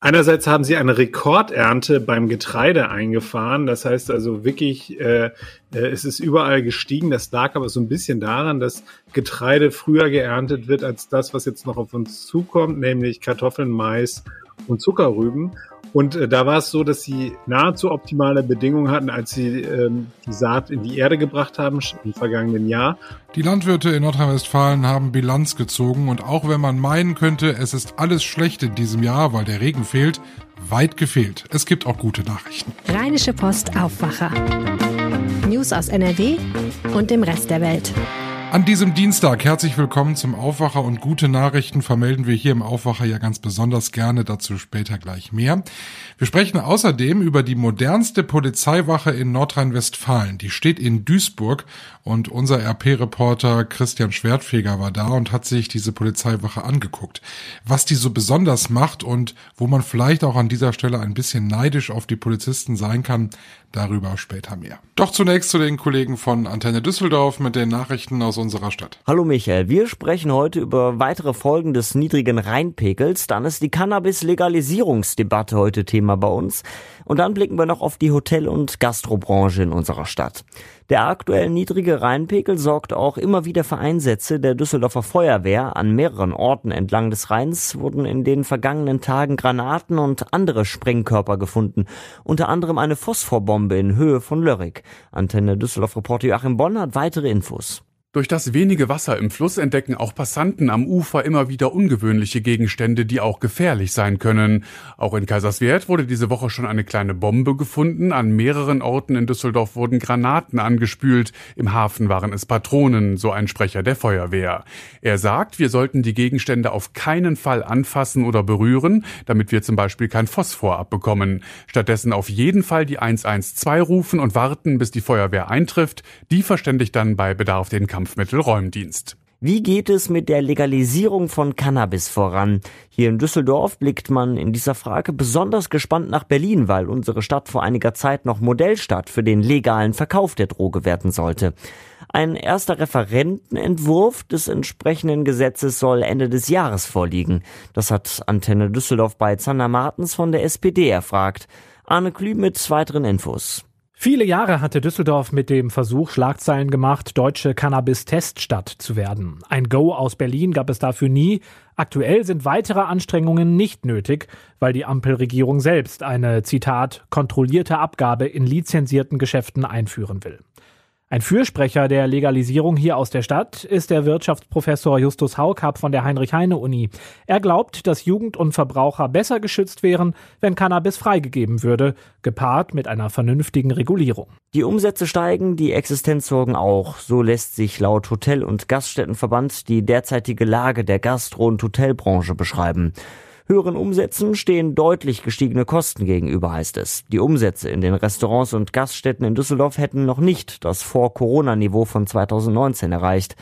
Einerseits haben sie eine Rekordernte beim Getreide eingefahren. Das heißt also wirklich, äh, äh, es ist überall gestiegen. Das lag aber so ein bisschen daran, dass Getreide früher geerntet wird als das, was jetzt noch auf uns zukommt, nämlich Kartoffeln, Mais und Zuckerrüben. Und äh, da war es so, dass sie nahezu optimale Bedingungen hatten, als sie ähm, die Saat in die Erde gebracht haben im vergangenen Jahr. Die Landwirte in Nordrhein-Westfalen haben Bilanz gezogen und auch wenn man meinen könnte, es ist alles schlecht in diesem Jahr, weil der Regen fehlt, weit gefehlt. Es gibt auch gute Nachrichten. Rheinische Post Aufwacher. News aus NRW und dem Rest der Welt. An diesem Dienstag herzlich willkommen zum Aufwacher und gute Nachrichten vermelden wir hier im Aufwacher ja ganz besonders gerne, dazu später gleich mehr. Wir sprechen außerdem über die modernste Polizeiwache in Nordrhein-Westfalen. Die steht in Duisburg und unser RP-Reporter Christian Schwertfeger war da und hat sich diese Polizeiwache angeguckt. Was die so besonders macht und wo man vielleicht auch an dieser Stelle ein bisschen neidisch auf die Polizisten sein kann, darüber später mehr. Doch zunächst zu den Kollegen von Antenne Düsseldorf mit den Nachrichten aus unserer Stadt. Hallo Michael, wir sprechen heute über weitere Folgen des niedrigen Rheinpegels. Dann ist die Cannabis-Legalisierungsdebatte heute Thema bei uns. Und dann blicken wir noch auf die Hotel- und Gastrobranche in unserer Stadt. Der aktuell niedrige Rheinpegel sorgt auch immer wieder für Einsätze der Düsseldorfer Feuerwehr. An mehreren Orten entlang des Rheins wurden in den vergangenen Tagen Granaten und andere Sprengkörper gefunden. Unter anderem eine Phosphorbombe in Höhe von Lörrick. Antenne Düsseldorf Reporter Joachim Bonn hat weitere Infos. Durch das wenige Wasser im Fluss entdecken auch Passanten am Ufer immer wieder ungewöhnliche Gegenstände, die auch gefährlich sein können. Auch in Kaiserswerth wurde diese Woche schon eine kleine Bombe gefunden. An mehreren Orten in Düsseldorf wurden Granaten angespült. Im Hafen waren es Patronen, so ein Sprecher der Feuerwehr. Er sagt, wir sollten die Gegenstände auf keinen Fall anfassen oder berühren, damit wir zum Beispiel kein Phosphor abbekommen. Stattdessen auf jeden Fall die 112 rufen und warten, bis die Feuerwehr eintrifft. Die verständigt dann bei Bedarf den Kampf Kampfmittelräumdienst. Wie geht es mit der Legalisierung von Cannabis voran? Hier in Düsseldorf blickt man in dieser Frage besonders gespannt nach Berlin, weil unsere Stadt vor einiger Zeit noch Modellstadt für den legalen Verkauf der Droge werden sollte. Ein erster Referentenentwurf des entsprechenden Gesetzes soll Ende des Jahres vorliegen. Das hat Antenne Düsseldorf bei Zander Martens von der SPD erfragt. Arne Klü mit weiteren Infos. Viele Jahre hatte Düsseldorf mit dem Versuch Schlagzeilen gemacht, deutsche Cannabis-Teststadt zu werden. Ein Go aus Berlin gab es dafür nie. Aktuell sind weitere Anstrengungen nicht nötig, weil die Ampelregierung selbst eine, Zitat, kontrollierte Abgabe in lizenzierten Geschäften einführen will. Ein Fürsprecher der Legalisierung hier aus der Stadt ist der Wirtschaftsprofessor Justus Haukapp von der Heinrich-Heine-Uni. Er glaubt, dass Jugend und Verbraucher besser geschützt wären, wenn Cannabis freigegeben würde, gepaart mit einer vernünftigen Regulierung. Die Umsätze steigen, die Existenzsorgen auch. So lässt sich laut Hotel- und Gaststättenverband die derzeitige Lage der Gastro- und Hotelbranche beschreiben. Höheren Umsätzen stehen deutlich gestiegene Kosten gegenüber, heißt es. Die Umsätze in den Restaurants und Gaststätten in Düsseldorf hätten noch nicht das Vor-Corona-Niveau von 2019 erreicht.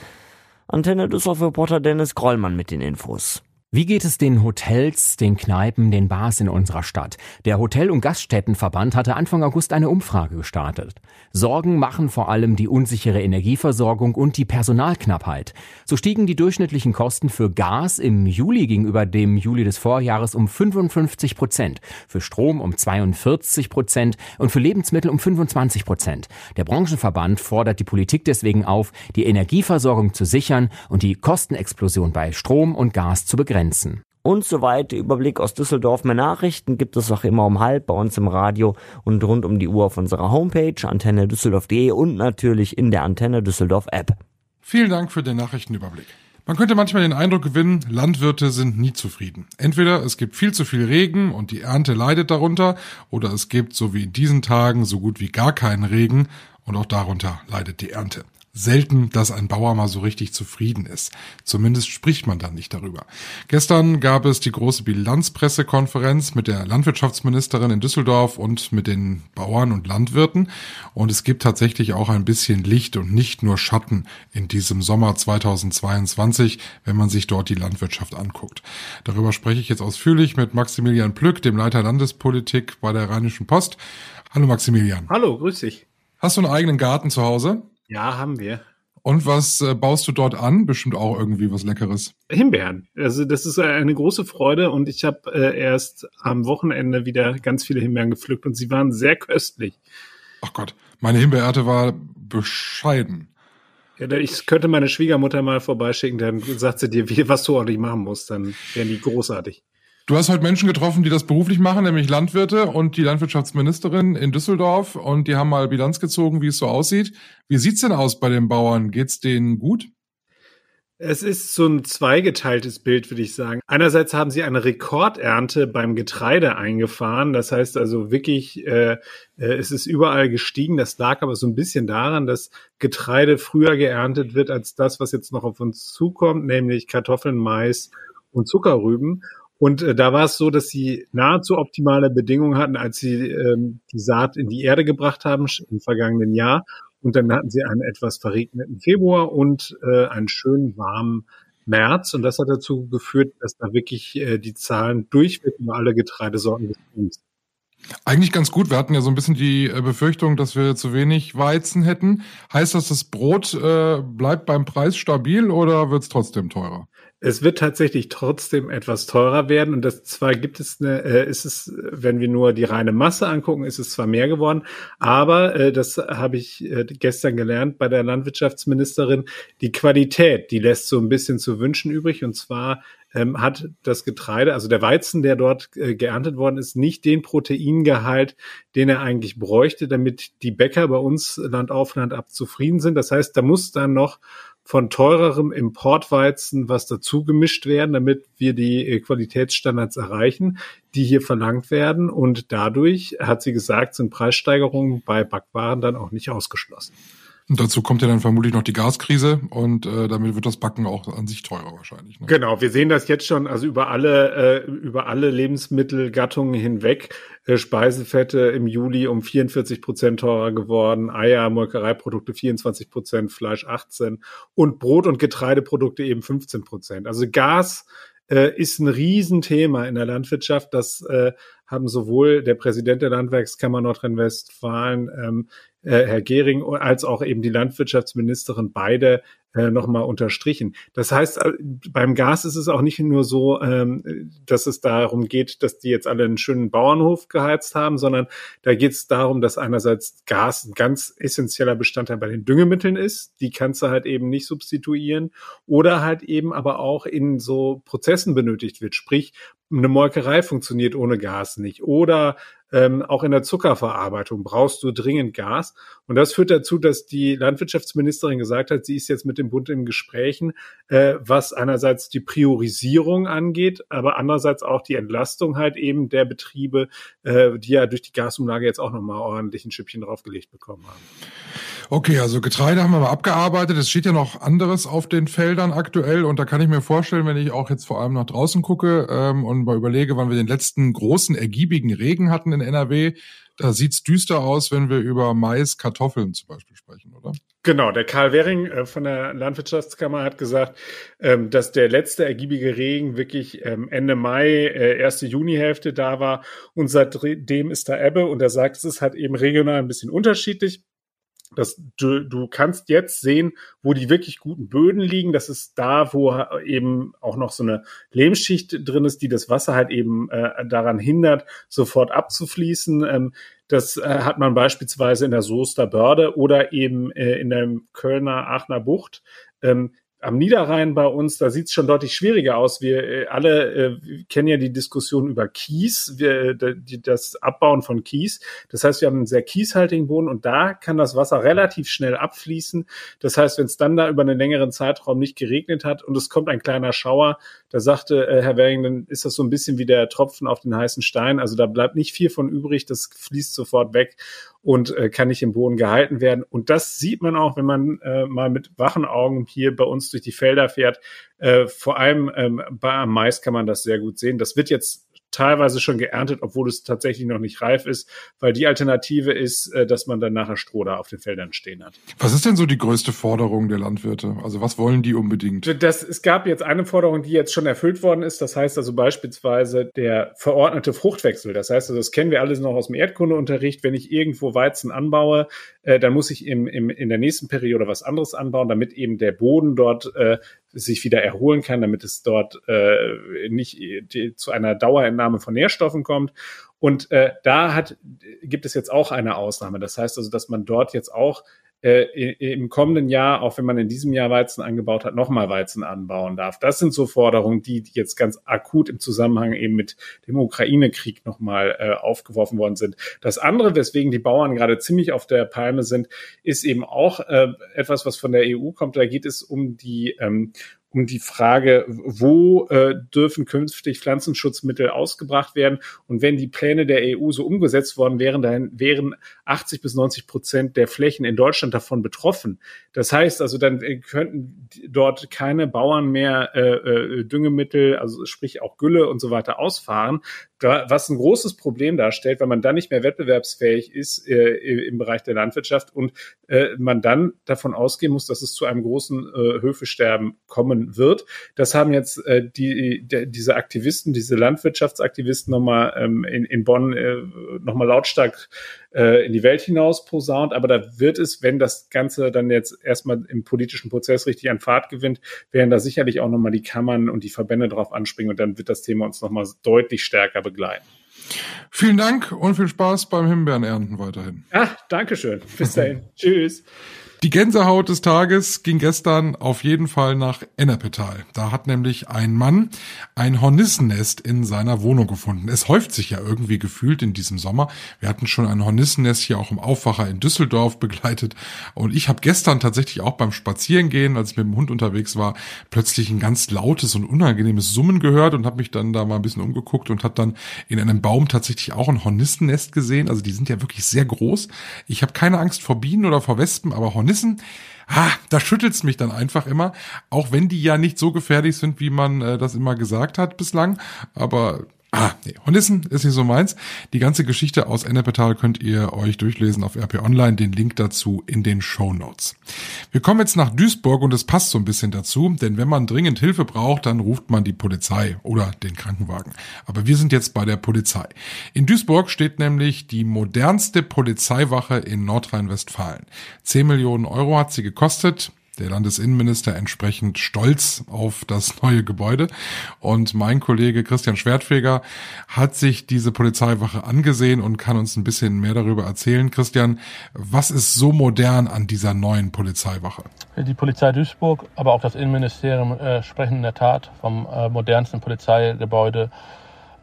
Antenne Düsseldorf-Reporter Dennis Grollmann mit den Infos. Wie geht es den Hotels, den Kneipen, den Bars in unserer Stadt? Der Hotel- und Gaststättenverband hatte Anfang August eine Umfrage gestartet. Sorgen machen vor allem die unsichere Energieversorgung und die Personalknappheit. So stiegen die durchschnittlichen Kosten für Gas im Juli gegenüber dem Juli des Vorjahres um 55 Prozent, für Strom um 42 Prozent und für Lebensmittel um 25 Prozent. Der Branchenverband fordert die Politik deswegen auf, die Energieversorgung zu sichern und die Kostenexplosion bei Strom und Gas zu begrenzen. Grenzen. Und soweit Überblick aus Düsseldorf. Mehr Nachrichten gibt es auch immer um halb bei uns im Radio und rund um die Uhr auf unserer Homepage antenne düsseldorf.de und natürlich in der Antenne Düsseldorf App. Vielen Dank für den Nachrichtenüberblick. Man könnte manchmal den Eindruck gewinnen, Landwirte sind nie zufrieden. Entweder es gibt viel zu viel Regen und die Ernte leidet darunter, oder es gibt, so wie in diesen Tagen, so gut wie gar keinen Regen und auch darunter leidet die Ernte selten, dass ein Bauer mal so richtig zufrieden ist. Zumindest spricht man dann nicht darüber. Gestern gab es die große Bilanzpressekonferenz mit der Landwirtschaftsministerin in Düsseldorf und mit den Bauern und Landwirten. Und es gibt tatsächlich auch ein bisschen Licht und nicht nur Schatten in diesem Sommer 2022, wenn man sich dort die Landwirtschaft anguckt. Darüber spreche ich jetzt ausführlich mit Maximilian Plück, dem Leiter Landespolitik bei der Rheinischen Post. Hallo Maximilian. Hallo, grüß dich. Hast du einen eigenen Garten zu Hause? Ja, haben wir. Und was äh, baust du dort an? Bestimmt auch irgendwie was Leckeres. Himbeeren. Also das ist eine große Freude und ich habe äh, erst am Wochenende wieder ganz viele Himbeeren gepflückt und sie waren sehr köstlich. Ach Gott, meine Himbeerernte war bescheiden. Ja, ich könnte meine Schwiegermutter mal vorbeischicken, dann sagt sie dir, wie, was du ordentlich machen musst, dann wären die großartig. Du hast heute Menschen getroffen, die das beruflich machen, nämlich Landwirte und die Landwirtschaftsministerin in Düsseldorf und die haben mal Bilanz gezogen, wie es so aussieht. Wie sieht's denn aus bei den Bauern? Geht's denen gut? Es ist so ein zweigeteiltes Bild, würde ich sagen. Einerseits haben sie eine Rekordernte beim Getreide eingefahren. Das heißt also wirklich, äh, äh, es ist überall gestiegen. Das lag aber so ein bisschen daran, dass Getreide früher geerntet wird als das, was jetzt noch auf uns zukommt, nämlich Kartoffeln, Mais und Zuckerrüben. Und äh, da war es so, dass sie nahezu optimale Bedingungen hatten, als sie ähm, die Saat in die Erde gebracht haben im vergangenen Jahr. Und dann hatten sie einen etwas verregneten Februar und äh, einen schönen warmen März. Und das hat dazu geführt, dass da wirklich äh, die Zahlen durchweg über alle Getreidesorten gestiegen sind. Eigentlich ganz gut. Wir hatten ja so ein bisschen die äh, Befürchtung, dass wir zu wenig Weizen hätten. Heißt das, das Brot äh, bleibt beim Preis stabil oder wird es trotzdem teurer? Es wird tatsächlich trotzdem etwas teurer werden und das zwar gibt es eine, äh, ist es, wenn wir nur die reine Masse angucken, ist es zwar mehr geworden, aber äh, das habe ich äh, gestern gelernt bei der Landwirtschaftsministerin, die Qualität, die lässt so ein bisschen zu wünschen übrig und zwar ähm, hat das Getreide, also der Weizen, der dort äh, geerntet worden ist, nicht den Proteingehalt, den er eigentlich bräuchte, damit die Bäcker bei uns Land auf Land ab zufrieden sind. Das heißt, da muss dann noch von teurerem Importweizen was dazu gemischt werden, damit wir die äh, Qualitätsstandards erreichen, die hier verlangt werden. Und dadurch, hat sie gesagt, sind Preissteigerungen bei Backwaren dann auch nicht ausgeschlossen. Und dazu kommt ja dann vermutlich noch die Gaskrise und äh, damit wird das Backen auch an sich teurer wahrscheinlich. Ne? Genau, wir sehen das jetzt schon, also über alle äh, über alle Lebensmittelgattungen hinweg. Äh, Speisefette im Juli um 44 Prozent teurer geworden, Eier, Molkereiprodukte 24 Prozent, Fleisch 18 und Brot- und Getreideprodukte eben 15 Prozent. Also Gas äh, ist ein Riesenthema in der Landwirtschaft. Das äh, haben sowohl der Präsident der Landwerkskammer Nordrhein-Westfalen, ähm, äh, Herr Gehring, als auch eben die Landwirtschaftsministerin beide äh, nochmal unterstrichen. Das heißt, äh, beim Gas ist es auch nicht nur so, ähm, dass es darum geht, dass die jetzt alle einen schönen Bauernhof geheizt haben, sondern da geht es darum, dass einerseits Gas ein ganz essentieller Bestandteil bei den Düngemitteln ist. Die kannst du halt eben nicht substituieren oder halt eben aber auch in so Prozessen benötigt wird. Sprich, eine Molkerei funktioniert ohne Gas nicht oder ähm, auch in der Zuckerverarbeitung brauchst du dringend Gas. Und das führt dazu, dass die Landwirtschaftsministerin gesagt hat, sie ist jetzt mit dem Bund in Gesprächen, äh, was einerseits die Priorisierung angeht, aber andererseits auch die Entlastung halt eben der Betriebe, äh, die ja durch die Gasumlage jetzt auch nochmal ordentlich ein Schüppchen draufgelegt bekommen haben. Okay, also Getreide haben wir mal abgearbeitet. Es steht ja noch anderes auf den Feldern aktuell und da kann ich mir vorstellen, wenn ich auch jetzt vor allem nach draußen gucke ähm, und mal überlege, wann wir den letzten großen ergiebigen Regen hatten in NRW, da sieht's düster aus, wenn wir über Mais, Kartoffeln zum Beispiel sprechen, oder? Genau, der Karl Wering äh, von der Landwirtschaftskammer hat gesagt, ähm, dass der letzte ergiebige Regen wirklich ähm, Ende Mai, äh, erste Junihälfte da war und seitdem ist da Ebbe und er sagt, es ist halt eben regional ein bisschen unterschiedlich. Das, du, du kannst jetzt sehen, wo die wirklich guten Böden liegen. Das ist da, wo eben auch noch so eine Lehmschicht drin ist, die das Wasser halt eben äh, daran hindert, sofort abzufließen. Ähm, das äh, hat man beispielsweise in der Soester Börde oder eben äh, in der Kölner Aachener Bucht. Ähm, am Niederrhein bei uns, da sieht es schon deutlich schwieriger aus. Wir äh, alle äh, kennen ja die Diskussion über Kies, wir, die, das Abbauen von Kies. Das heißt, wir haben einen sehr kieshaltigen Boden und da kann das Wasser relativ schnell abfließen. Das heißt, wenn es dann da über einen längeren Zeitraum nicht geregnet hat und es kommt ein kleiner Schauer, da sagte äh, Herr Wering, dann ist das so ein bisschen wie der Tropfen auf den heißen Stein. Also da bleibt nicht viel von übrig, das fließt sofort weg und äh, kann nicht im Boden gehalten werden. Und das sieht man auch, wenn man äh, mal mit wachen Augen hier bei uns durch die Felder fährt. Äh, vor allem ähm, bei am Mais kann man das sehr gut sehen. Das wird jetzt teilweise schon geerntet, obwohl es tatsächlich noch nicht reif ist, weil die Alternative ist, äh, dass man dann nachher Stroh da auf den Feldern stehen hat. Was ist denn so die größte Forderung der Landwirte? Also was wollen die unbedingt? Das, es gab jetzt eine Forderung, die jetzt schon erfüllt worden ist. Das heißt also beispielsweise der verordnete Fruchtwechsel. Das heißt also, das kennen wir alles noch aus dem Erdkundeunterricht. Wenn ich irgendwo Weizen anbaue, äh, dann muss ich im, im, in der nächsten Periode was anderes anbauen, damit eben der Boden dort äh, sich wieder erholen kann, damit es dort äh, nicht die, zu einer Dauerentnahme von Nährstoffen kommt. Und äh, da hat, gibt es jetzt auch eine Ausnahme. Das heißt also, dass man dort jetzt auch im kommenden Jahr, auch wenn man in diesem Jahr Weizen angebaut hat, nochmal Weizen anbauen darf. Das sind so Forderungen, die jetzt ganz akut im Zusammenhang eben mit dem Ukraine-Krieg nochmal äh, aufgeworfen worden sind. Das andere, weswegen die Bauern gerade ziemlich auf der Palme sind, ist eben auch äh, etwas, was von der EU kommt. Da geht es um die ähm, um die Frage, wo äh, dürfen künftig Pflanzenschutzmittel ausgebracht werden. Und wenn die Pläne der EU so umgesetzt worden wären, dann wären 80 bis 90 Prozent der Flächen in Deutschland davon betroffen. Das heißt also, dann äh, könnten dort keine Bauern mehr äh, äh, Düngemittel, also sprich auch Gülle und so weiter ausfahren, was ein großes Problem darstellt, weil man dann nicht mehr wettbewerbsfähig ist äh, im Bereich der Landwirtschaft und äh, man dann davon ausgehen muss, dass es zu einem großen äh, Höfesterben kommen wird. Das haben jetzt äh, die, die, diese Aktivisten, diese Landwirtschaftsaktivisten nochmal ähm, in, in Bonn äh, nochmal lautstark äh, in die Welt hinaus posaunt. Aber da wird es, wenn das Ganze dann jetzt erstmal im politischen Prozess richtig an Fahrt gewinnt, werden da sicherlich auch nochmal die Kammern und die Verbände drauf anspringen und dann wird das Thema uns nochmal deutlich stärker begleiten. Vielen Dank und viel Spaß beim Himbeerenernten weiterhin. Ja, Dankeschön. Bis dahin. Tschüss. Die Gänsehaut des Tages ging gestern auf jeden Fall nach Ennepetal. Da hat nämlich ein Mann ein Hornissennest in seiner Wohnung gefunden. Es häuft sich ja irgendwie gefühlt in diesem Sommer. Wir hatten schon ein Hornissennest hier auch im Aufwacher in Düsseldorf begleitet. Und ich habe gestern tatsächlich auch beim Spazierengehen, als ich mit dem Hund unterwegs war, plötzlich ein ganz lautes und unangenehmes Summen gehört und habe mich dann da mal ein bisschen umgeguckt und habe dann in einem Baum tatsächlich auch ein Hornissennest gesehen. Also die sind ja wirklich sehr groß. Ich habe keine Angst vor Bienen oder vor Wespen, aber Hornissen Hornissen, ah, da schüttelt's mich dann einfach immer, auch wenn die ja nicht so gefährlich sind, wie man äh, das immer gesagt hat bislang. Aber Ah, nee, Hornissen ist nicht so meins. Die ganze Geschichte aus Ennepetal könnt ihr euch durchlesen auf RP Online, den Link dazu in den Show Notes. Wir kommen jetzt nach Duisburg und es passt so ein bisschen dazu, denn wenn man dringend Hilfe braucht, dann ruft man die Polizei oder den Krankenwagen. Aber wir sind jetzt bei der Polizei. In Duisburg steht nämlich die modernste Polizeiwache in Nordrhein-Westfalen. 10 Millionen Euro hat sie gekostet der Landesinnenminister entsprechend stolz auf das neue Gebäude. Und mein Kollege Christian Schwertfeger hat sich diese Polizeiwache angesehen und kann uns ein bisschen mehr darüber erzählen. Christian, was ist so modern an dieser neuen Polizeiwache? Die Polizei Duisburg, aber auch das Innenministerium äh, sprechen in der Tat vom äh, modernsten Polizeigebäude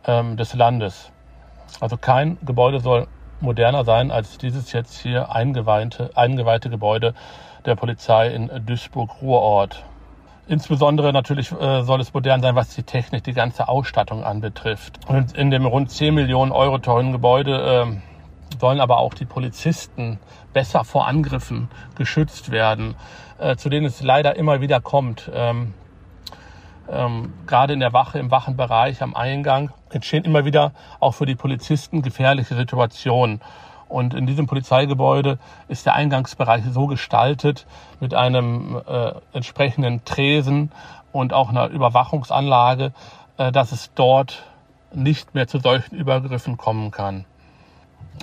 ähm, des Landes. Also kein Gebäude soll moderner sein als dieses jetzt hier eingeweihte, eingeweihte Gebäude der Polizei in Duisburg-Ruhrort. Insbesondere natürlich äh, soll es modern sein, was die Technik, die ganze Ausstattung anbetrifft. Und in dem rund 10 Millionen Euro teuren Gebäude äh, sollen aber auch die Polizisten besser vor Angriffen geschützt werden, äh, zu denen es leider immer wieder kommt. Ähm, ähm, gerade in der Wache, im Wachenbereich am Eingang entstehen immer wieder auch für die Polizisten gefährliche Situationen. Und in diesem Polizeigebäude ist der Eingangsbereich so gestaltet mit einem äh, entsprechenden Tresen und auch einer Überwachungsanlage, äh, dass es dort nicht mehr zu solchen Übergriffen kommen kann.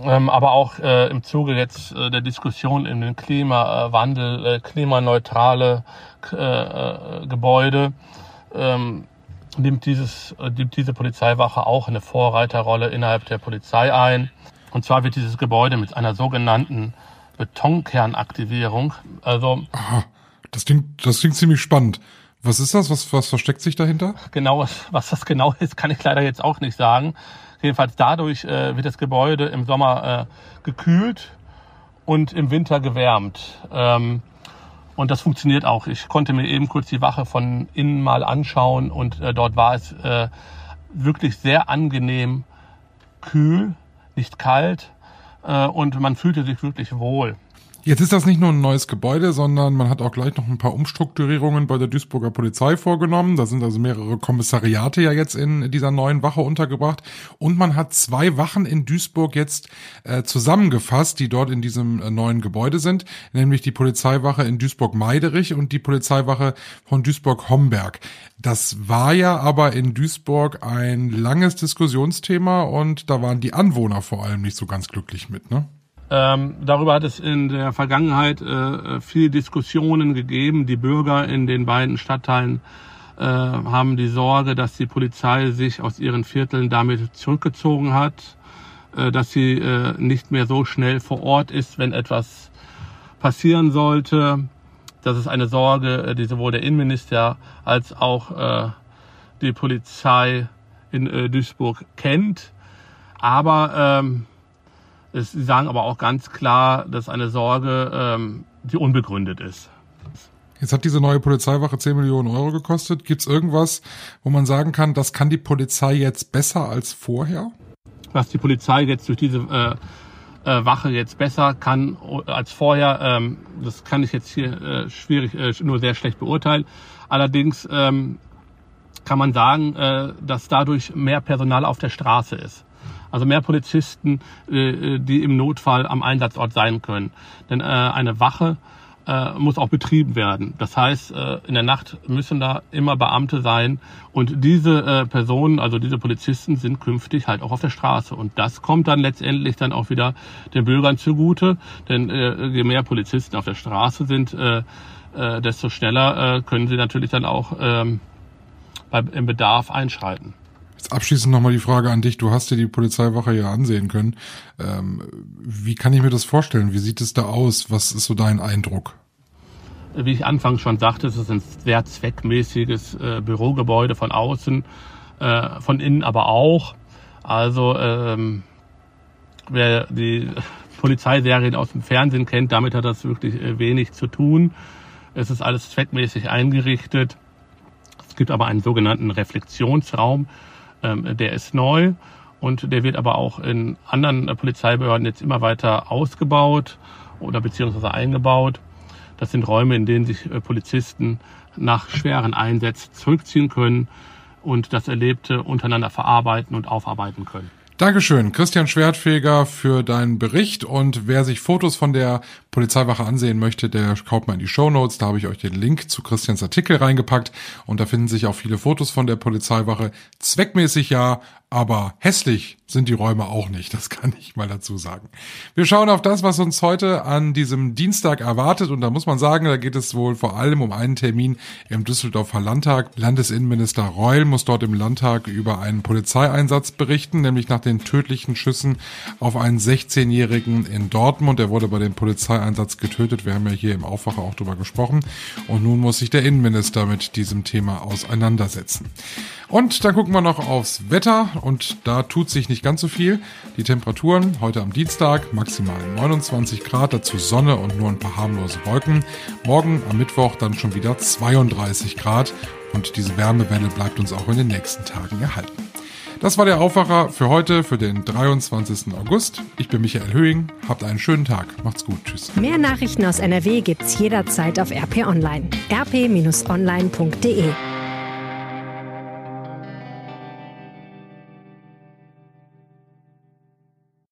Ähm, aber auch äh, im Zuge jetzt äh, der Diskussion in den Klimawandel, äh, klimaneutrale äh, äh, Gebäude, ähm, nimmt, dieses, äh, nimmt diese Polizeiwache auch eine Vorreiterrolle innerhalb der Polizei ein. Und zwar wird dieses Gebäude mit einer sogenannten Betonkernaktivierung, also. Aha, das klingt, das klingt ziemlich spannend. Was ist das? Was, was versteckt sich dahinter? Genau, was das genau ist, kann ich leider jetzt auch nicht sagen. Jedenfalls dadurch äh, wird das Gebäude im Sommer äh, gekühlt und im Winter gewärmt. Ähm, und das funktioniert auch. Ich konnte mir eben kurz die Wache von innen mal anschauen und äh, dort war es äh, wirklich sehr angenehm kühl nicht kalt äh, und man fühlte sich wirklich wohl. Jetzt ist das nicht nur ein neues Gebäude, sondern man hat auch gleich noch ein paar Umstrukturierungen bei der Duisburger Polizei vorgenommen. Da sind also mehrere Kommissariate ja jetzt in dieser neuen Wache untergebracht. Und man hat zwei Wachen in Duisburg jetzt äh, zusammengefasst, die dort in diesem äh, neuen Gebäude sind, nämlich die Polizeiwache in Duisburg-Meiderich und die Polizeiwache von Duisburg-Homberg. Das war ja aber in Duisburg ein langes Diskussionsthema und da waren die Anwohner vor allem nicht so ganz glücklich mit, ne? Ähm, darüber hat es in der Vergangenheit äh, viele Diskussionen gegeben. Die Bürger in den beiden Stadtteilen äh, haben die Sorge, dass die Polizei sich aus ihren Vierteln damit zurückgezogen hat, äh, dass sie äh, nicht mehr so schnell vor Ort ist, wenn etwas passieren sollte. Das ist eine Sorge, äh, die sowohl der Innenminister als auch äh, die Polizei in äh, Duisburg kennt. Aber ähm, Sie sagen aber auch ganz klar, dass eine Sorge, ähm, die unbegründet ist. Jetzt hat diese neue Polizeiwache 10 Millionen Euro gekostet. Gibt es irgendwas, wo man sagen kann, das kann die Polizei jetzt besser als vorher? Was die Polizei jetzt durch diese äh, äh, Wache jetzt besser kann als vorher, ähm, das kann ich jetzt hier äh, schwierig, äh, nur sehr schlecht beurteilen. Allerdings ähm, kann man sagen, äh, dass dadurch mehr Personal auf der Straße ist. Also mehr Polizisten, äh, die im Notfall am Einsatzort sein können. Denn äh, eine Wache äh, muss auch betrieben werden. Das heißt, äh, in der Nacht müssen da immer Beamte sein und diese äh, Personen, also diese Polizisten, sind künftig halt auch auf der Straße. Und das kommt dann letztendlich dann auch wieder den Bürgern zugute, denn äh, je mehr Polizisten auf der Straße sind, äh, äh, desto schneller äh, können sie natürlich dann auch ähm, beim, im Bedarf einschreiten. Abschließend nochmal die Frage an dich. Du hast dir die Polizeiwache ja ansehen können. Ähm, wie kann ich mir das vorstellen? Wie sieht es da aus? Was ist so dein Eindruck? Wie ich anfangs schon sagte, es ist ein sehr zweckmäßiges äh, Bürogebäude von außen, äh, von innen aber auch. Also ähm, wer die Polizeiserien aus dem Fernsehen kennt, damit hat das wirklich äh, wenig zu tun. Es ist alles zweckmäßig eingerichtet. Es gibt aber einen sogenannten Reflexionsraum, der ist neu und der wird aber auch in anderen äh, Polizeibehörden jetzt immer weiter ausgebaut oder beziehungsweise eingebaut. Das sind Räume, in denen sich äh, Polizisten nach schweren Einsätzen zurückziehen können und das Erlebte untereinander verarbeiten und aufarbeiten können. Dankeschön, Christian Schwertfeger, für deinen Bericht. Und wer sich Fotos von der Polizeiwache ansehen möchte, der schaut mal in die Show Notes. Da habe ich euch den Link zu Christians Artikel reingepackt. Und da finden sich auch viele Fotos von der Polizeiwache. Zweckmäßig ja, aber hässlich sind die Räume auch nicht, das kann ich mal dazu sagen. Wir schauen auf das, was uns heute an diesem Dienstag erwartet und da muss man sagen, da geht es wohl vor allem um einen Termin im Düsseldorfer Landtag. Landesinnenminister Reul muss dort im Landtag über einen Polizeieinsatz berichten, nämlich nach den tödlichen Schüssen auf einen 16-Jährigen in Dortmund. Er wurde bei dem Polizeieinsatz getötet. Wir haben ja hier im Aufwacher auch drüber gesprochen und nun muss sich der Innenminister mit diesem Thema auseinandersetzen. Und dann gucken wir noch aufs Wetter und da tut sich nicht ganz so viel. Die Temperaturen heute am Dienstag maximal 29 Grad, dazu Sonne und nur ein paar harmlose Wolken. Morgen am Mittwoch dann schon wieder 32 Grad und diese Wärmewelle bleibt uns auch in den nächsten Tagen erhalten. Das war der Aufwacher für heute, für den 23. August. Ich bin Michael Höhing. Habt einen schönen Tag. Macht's gut. Tschüss. Mehr Nachrichten aus NRW gibt's jederzeit auf RP Online. rp-online.de